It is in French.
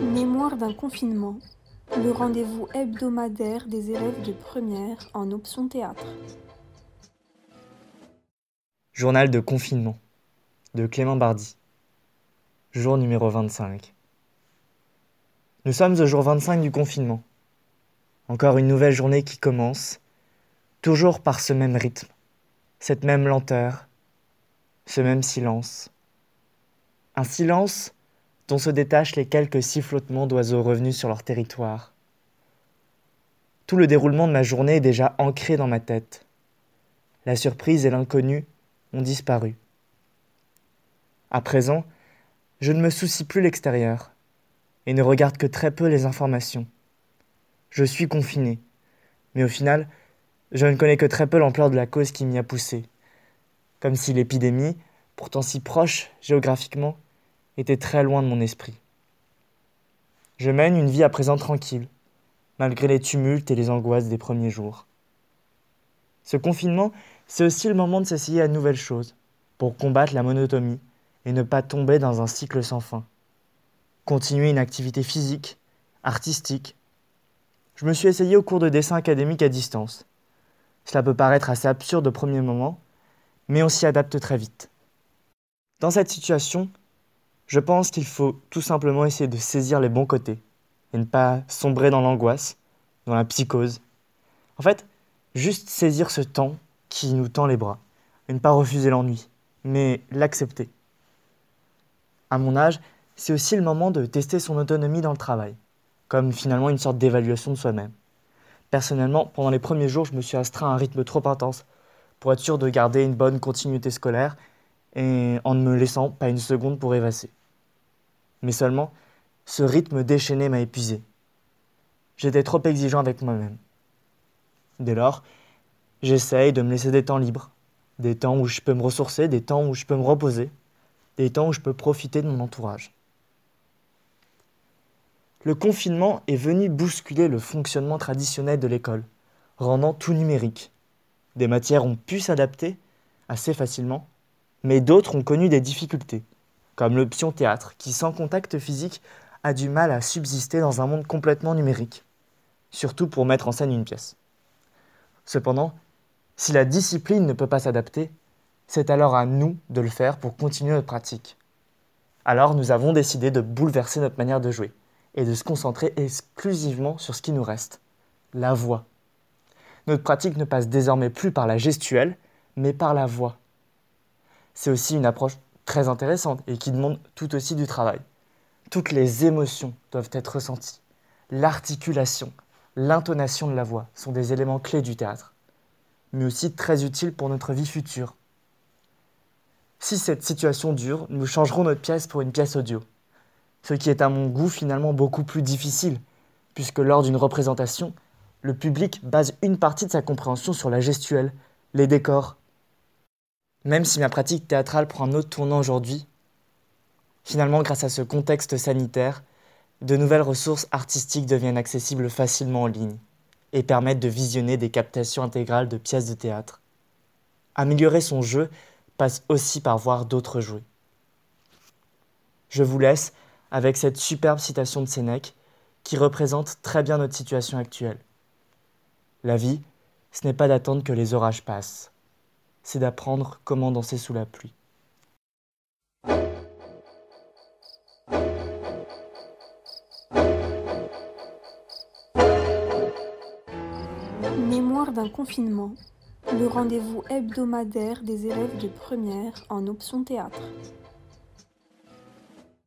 Mémoire d'un confinement, le rendez-vous hebdomadaire des élèves de première en option théâtre. Journal de confinement de Clément Bardi. Jour numéro 25. Nous sommes au jour 25 du confinement. Encore une nouvelle journée qui commence, toujours par ce même rythme, cette même lenteur, ce même silence. Un silence dont se détachent les quelques sifflotements d'oiseaux revenus sur leur territoire. Tout le déroulement de ma journée est déjà ancré dans ma tête. La surprise et l'inconnu ont disparu. À présent, je ne me soucie plus l'extérieur et ne regarde que très peu les informations. Je suis confiné, mais au final, je ne connais que très peu l'ampleur de la cause qui m'y a poussé. Comme si l'épidémie, pourtant si proche géographiquement, était très loin de mon esprit. Je mène une vie à présent tranquille, malgré les tumultes et les angoisses des premiers jours. Ce confinement, c'est aussi le moment de s'essayer à nouvelles choses, pour combattre la monotomie et ne pas tomber dans un cycle sans fin. Continuer une activité physique, artistique. Je me suis essayé au cours de dessin académique à distance. Cela peut paraître assez absurde au premier moment, mais on s'y adapte très vite. Dans cette situation, je pense qu'il faut tout simplement essayer de saisir les bons côtés et ne pas sombrer dans l'angoisse, dans la psychose. En fait, juste saisir ce temps qui nous tend les bras et ne pas refuser l'ennui, mais l'accepter. À mon âge, c'est aussi le moment de tester son autonomie dans le travail, comme finalement une sorte d'évaluation de soi-même. Personnellement, pendant les premiers jours, je me suis astreint à un rythme trop intense pour être sûr de garder une bonne continuité scolaire et en ne me laissant pas une seconde pour évasser. Mais seulement, ce rythme déchaîné m'a épuisé. J'étais trop exigeant avec moi-même. Dès lors, j'essaye de me laisser des temps libres, des temps où je peux me ressourcer, des temps où je peux me reposer, des temps où je peux profiter de mon entourage. Le confinement est venu bousculer le fonctionnement traditionnel de l'école, rendant tout numérique. Des matières ont pu s'adapter assez facilement, mais d'autres ont connu des difficultés comme l'option théâtre, qui sans contact physique a du mal à subsister dans un monde complètement numérique, surtout pour mettre en scène une pièce. Cependant, si la discipline ne peut pas s'adapter, c'est alors à nous de le faire pour continuer notre pratique. Alors nous avons décidé de bouleverser notre manière de jouer et de se concentrer exclusivement sur ce qui nous reste, la voix. Notre pratique ne passe désormais plus par la gestuelle, mais par la voix. C'est aussi une approche très intéressante et qui demande tout aussi du travail. Toutes les émotions doivent être ressenties. L'articulation, l'intonation de la voix sont des éléments clés du théâtre, mais aussi très utiles pour notre vie future. Si cette situation dure, nous changerons notre pièce pour une pièce audio, ce qui est à mon goût finalement beaucoup plus difficile, puisque lors d'une représentation, le public base une partie de sa compréhension sur la gestuelle, les décors, même si ma pratique théâtrale prend un autre tournant aujourd'hui, finalement, grâce à ce contexte sanitaire, de nouvelles ressources artistiques deviennent accessibles facilement en ligne et permettent de visionner des captations intégrales de pièces de théâtre. Améliorer son jeu passe aussi par voir d'autres jouer. Je vous laisse avec cette superbe citation de Sénèque qui représente très bien notre situation actuelle. La vie, ce n'est pas d'attendre que les orages passent c'est d'apprendre comment danser sous la pluie. Mémoire d'un confinement, le rendez-vous hebdomadaire des élèves de première en option théâtre.